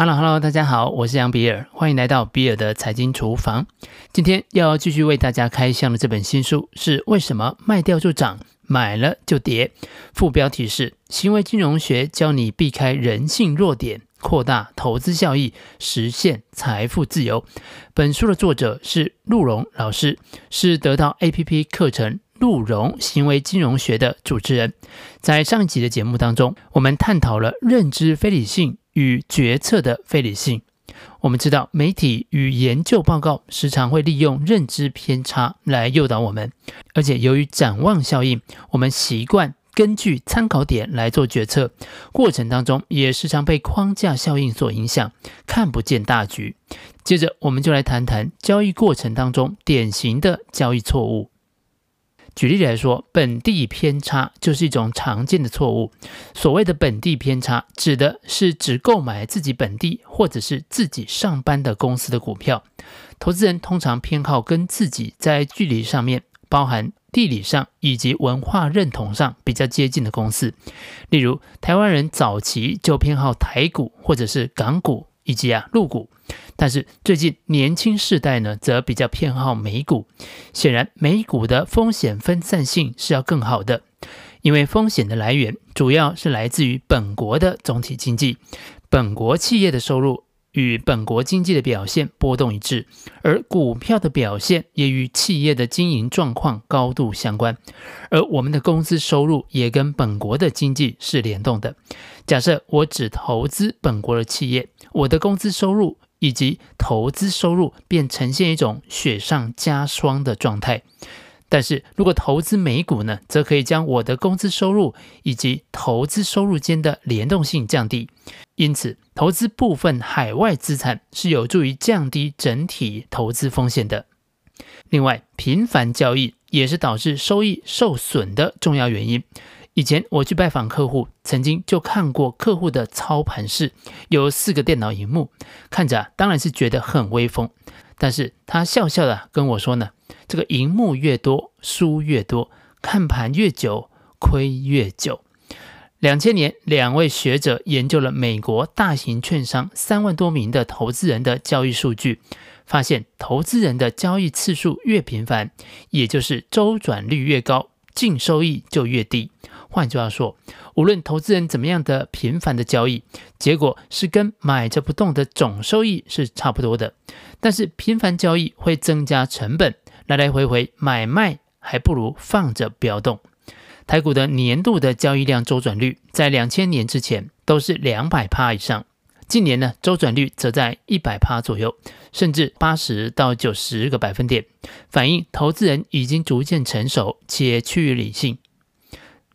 Hello，Hello，大家好，我是杨比尔，欢迎来到比尔的财经厨房。今天要继续为大家开箱的这本新书是《为什么卖掉就涨，买了就跌》，副标题是“行为金融学教你避开人性弱点，扩大投资效益，实现财富自由”。本书的作者是陆蓉老师，是得到 APP 课程陆蓉行为金融学的主持人。在上一集的节目当中，我们探讨了认知非理性。与决策的非理性，我们知道媒体与研究报告时常会利用认知偏差来诱导我们，而且由于展望效应，我们习惯根据参考点来做决策，过程当中也时常被框架效应所影响，看不见大局。接着，我们就来谈谈交易过程当中典型的交易错误。举例来说，本地偏差就是一种常见的错误。所谓的本地偏差，指的是只购买自己本地或者是自己上班的公司的股票。投资人通常偏好跟自己在距离上面，包含地理上以及文化认同上比较接近的公司。例如，台湾人早期就偏好台股或者是港股以及啊入股。但是最近年轻世代呢，则比较偏好美股。显然，美股的风险分散性是要更好的，因为风险的来源主要是来自于本国的总体经济，本国企业的收入与本国经济的表现波动一致，而股票的表现也与企业的经营状况高度相关。而我们的工资收入也跟本国的经济是联动的。假设我只投资本国的企业，我的工资收入。以及投资收入便呈现一种雪上加霜的状态，但是如果投资美股呢，则可以将我的工资收入以及投资收入间的联动性降低，因此投资部分海外资产是有助于降低整体投资风险的。另外，频繁交易也是导致收益受损的重要原因。以前我去拜访客户，曾经就看过客户的操盘室有四个电脑荧幕，看着当然是觉得很威风。但是他笑笑的跟我说呢，这个银幕越多，输越多，看盘越久，亏越久。两千年，两位学者研究了美国大型券商三万多名的投资人的交易数据，发现投资人的交易次数越频繁，也就是周转率越高，净收益就越低。换句话说，无论投资人怎么样的频繁的交易，结果是跟买着不动的总收益是差不多的。但是频繁交易会增加成本，来来回回买卖还不如放着不要动。台股的年度的交易量周转率在两千年之前都是两百趴以上，近年呢周转率则在一百趴左右，甚至八十到九十个百分点，反映投资人已经逐渐成熟且趋于理性。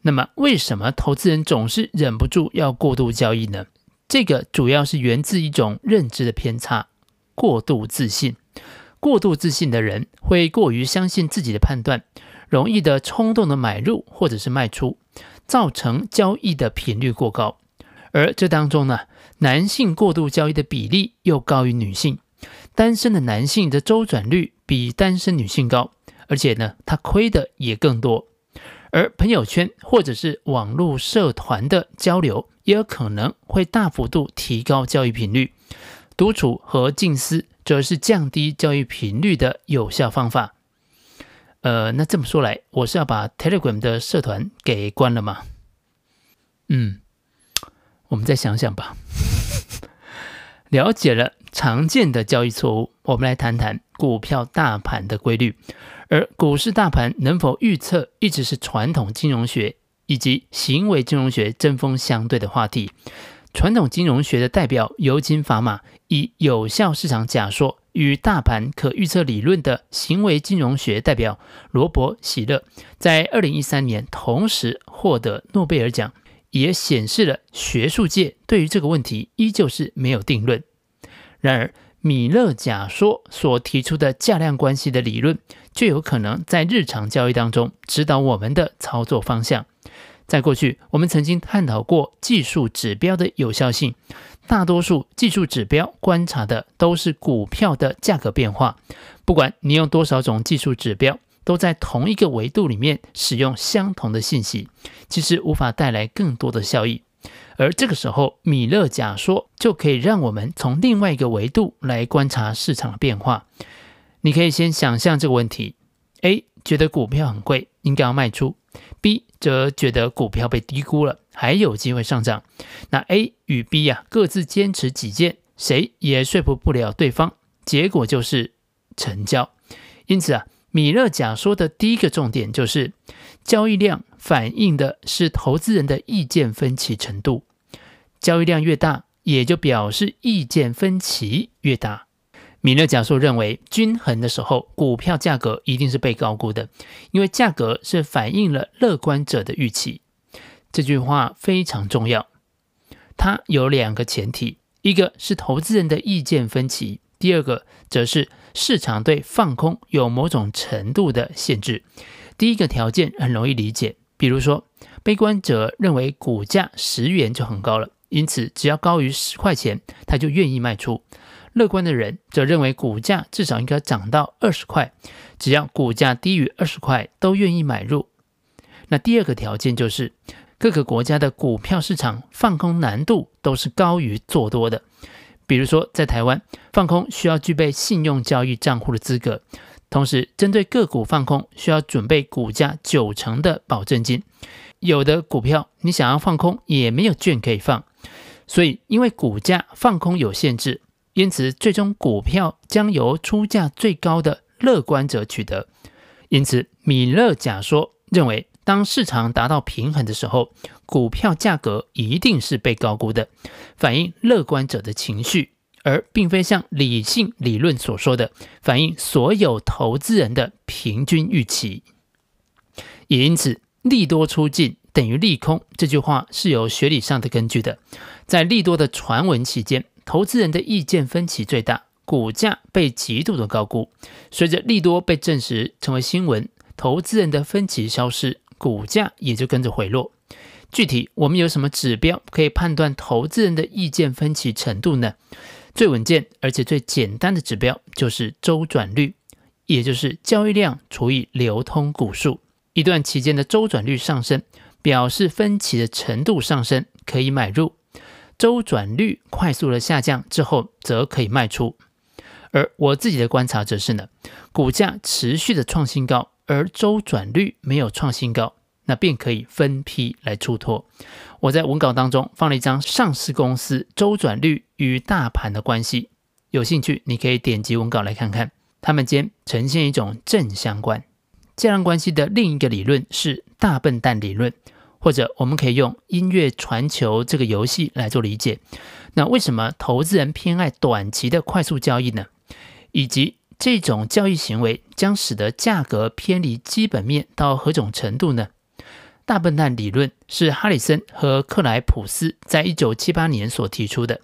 那么，为什么投资人总是忍不住要过度交易呢？这个主要是源自一种认知的偏差——过度自信。过度自信的人会过于相信自己的判断，容易的冲动的买入或者是卖出，造成交易的频率过高。而这当中呢，男性过度交易的比例又高于女性，单身的男性的周转率比单身女性高，而且呢，他亏的也更多。而朋友圈或者是网络社团的交流，也有可能会大幅度提高交易频率。独处和静思则是降低交易频率的有效方法。呃，那这么说来，我是要把 Telegram 的社团给关了吗？嗯，我们再想想吧。了解了常见的交易错误，我们来谈谈股票大盘的规律。而股市大盘能否预测，一直是传统金融学以及行为金融学针锋相对的话题。传统金融学的代表尤金·法玛以有效市场假说与大盘可预测理论的行为金融学代表罗伯·希勒，在二零一三年同时获得诺贝尔奖，也显示了学术界对于这个问题依旧是没有定论。然而，米勒假说所提出的价量关系的理论，就有可能在日常交易当中指导我们的操作方向。在过去，我们曾经探讨过技术指标的有效性。大多数技术指标观察的都是股票的价格变化。不管你用多少种技术指标，都在同一个维度里面使用相同的信息，其实无法带来更多的效益。而这个时候，米勒假说就可以让我们从另外一个维度来观察市场的变化。你可以先想象这个问题：A 觉得股票很贵，应该要卖出；B 则觉得股票被低估了，还有机会上涨。那 A 与 B 啊，各自坚持己见，谁也说服不了对方，结果就是成交。因此啊，米勒假说的第一个重点就是交易量。反映的是投资人的意见分歧程度，交易量越大，也就表示意见分歧越大。米勒假说认为，均衡的时候，股票价格一定是被高估的，因为价格是反映了乐观者的预期。这句话非常重要，它有两个前提：一个是投资人的意见分歧，第二个则是市场对放空有某种程度的限制。第一个条件很容易理解。比如说，悲观者认为股价十元就很高了，因此只要高于十块钱，他就愿意卖出。乐观的人则认为股价至少应该涨到二十块，只要股价低于二十块，都愿意买入。那第二个条件就是，各个国家的股票市场放空难度都是高于做多的。比如说，在台湾，放空需要具备信用交易账户的资格。同时，针对个股放空，需要准备股价九成的保证金。有的股票你想要放空，也没有券可以放。所以，因为股价放空有限制，因此最终股票将由出价最高的乐观者取得。因此，米勒假说认为，当市场达到平衡的时候，股票价格一定是被高估的，反映乐观者的情绪。而并非像理性理论所说的反映所有投资人的平均预期，也因此利多出尽等于利空这句话是有学理上的根据的。在利多的传闻期间，投资人的意见分歧最大，股价被极度的高估。随着利多被证实成为新闻，投资人的分歧消失，股价也就跟着回落。具体我们有什么指标可以判断投资人的意见分歧程度呢？最稳健而且最简单的指标就是周转率，也就是交易量除以流通股数。一段期间的周转率上升，表示分歧的程度上升，可以买入；周转率快速的下降之后，则可以卖出。而我自己的观察则是呢，股价持续的创新高，而周转率没有创新高。那便可以分批来出脱。我在文稿当中放了一张上市公司周转率与大盘的关系，有兴趣你可以点击文稿来看看，它们间呈现一种正相关。这样关系的另一个理论是大笨蛋理论，或者我们可以用音乐传球这个游戏来做理解。那为什么投资人偏爱短期的快速交易呢？以及这种交易行为将使得价格偏离基本面到何种程度呢？大笨蛋理论是哈里森和克莱普斯在一九七八年所提出的。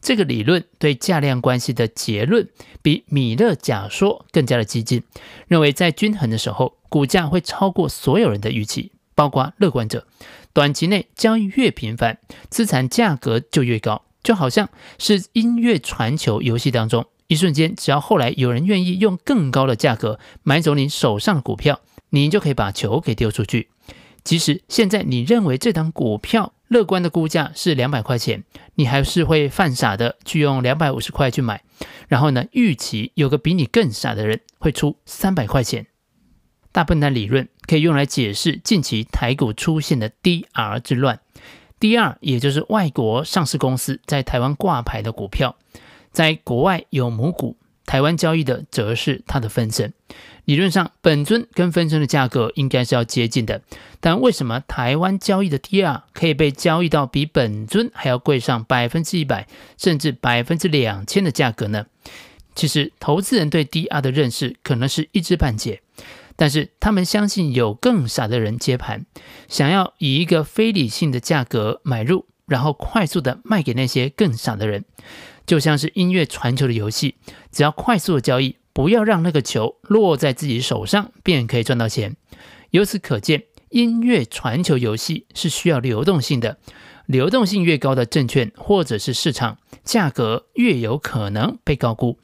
这个理论对价量关系的结论比米勒假说更加的激进，认为在均衡的时候，股价会超过所有人的预期，包括乐观者。短期内交易越频繁，资产价格就越高，就好像是音乐传球游戏当中，一瞬间，只要后来有人愿意用更高的价格买走你手上的股票，你就可以把球给丢出去。即使现在你认为这档股票乐观的估价是两百块钱，你还是会犯傻的去用两百五十块去买，然后呢，预期有个比你更傻的人会出三百块钱。大笨蛋理论可以用来解释近期台股出现的 DR 之乱。DR 也就是外国上市公司在台湾挂牌的股票，在国外有母股，台湾交易的则是它的分身。理论上，本尊跟分身的价格应该是要接近的，但为什么台湾交易的 DR 可以被交易到比本尊还要贵上百分之一百，甚至百分之两千的价格呢？其实，投资人对 DR 的认识可能是一知半解，但是他们相信有更傻的人接盘，想要以一个非理性的价格买入，然后快速的卖给那些更傻的人，就像是音乐传球的游戏，只要快速的交易。不要让那个球落在自己手上，便可以赚到钱。由此可见，音乐传球游戏是需要流动性的。流动性越高的证券或者是市场，价格越有可能被高估。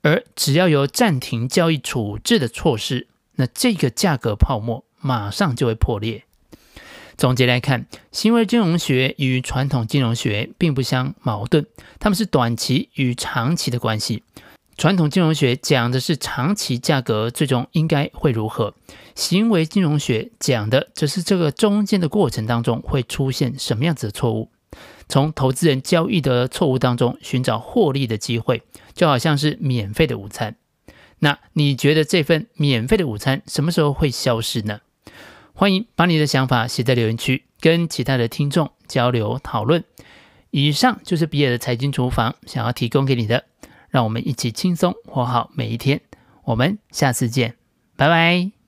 而只要有暂停交易处置的措施，那这个价格泡沫马上就会破裂。总结来看，行为金融学与传统金融学并不相矛盾，它们是短期与长期的关系。传统金融学讲的是长期价格最终应该会如何，行为金融学讲的则是这个中间的过程当中会出现什么样子的错误。从投资人交易的错误当中寻找获利的机会，就好像是免费的午餐。那你觉得这份免费的午餐什么时候会消失呢？欢迎把你的想法写在留言区，跟其他的听众交流讨论。以上就是比尔的财经厨房想要提供给你的。让我们一起轻松活好每一天。我们下次见，拜拜。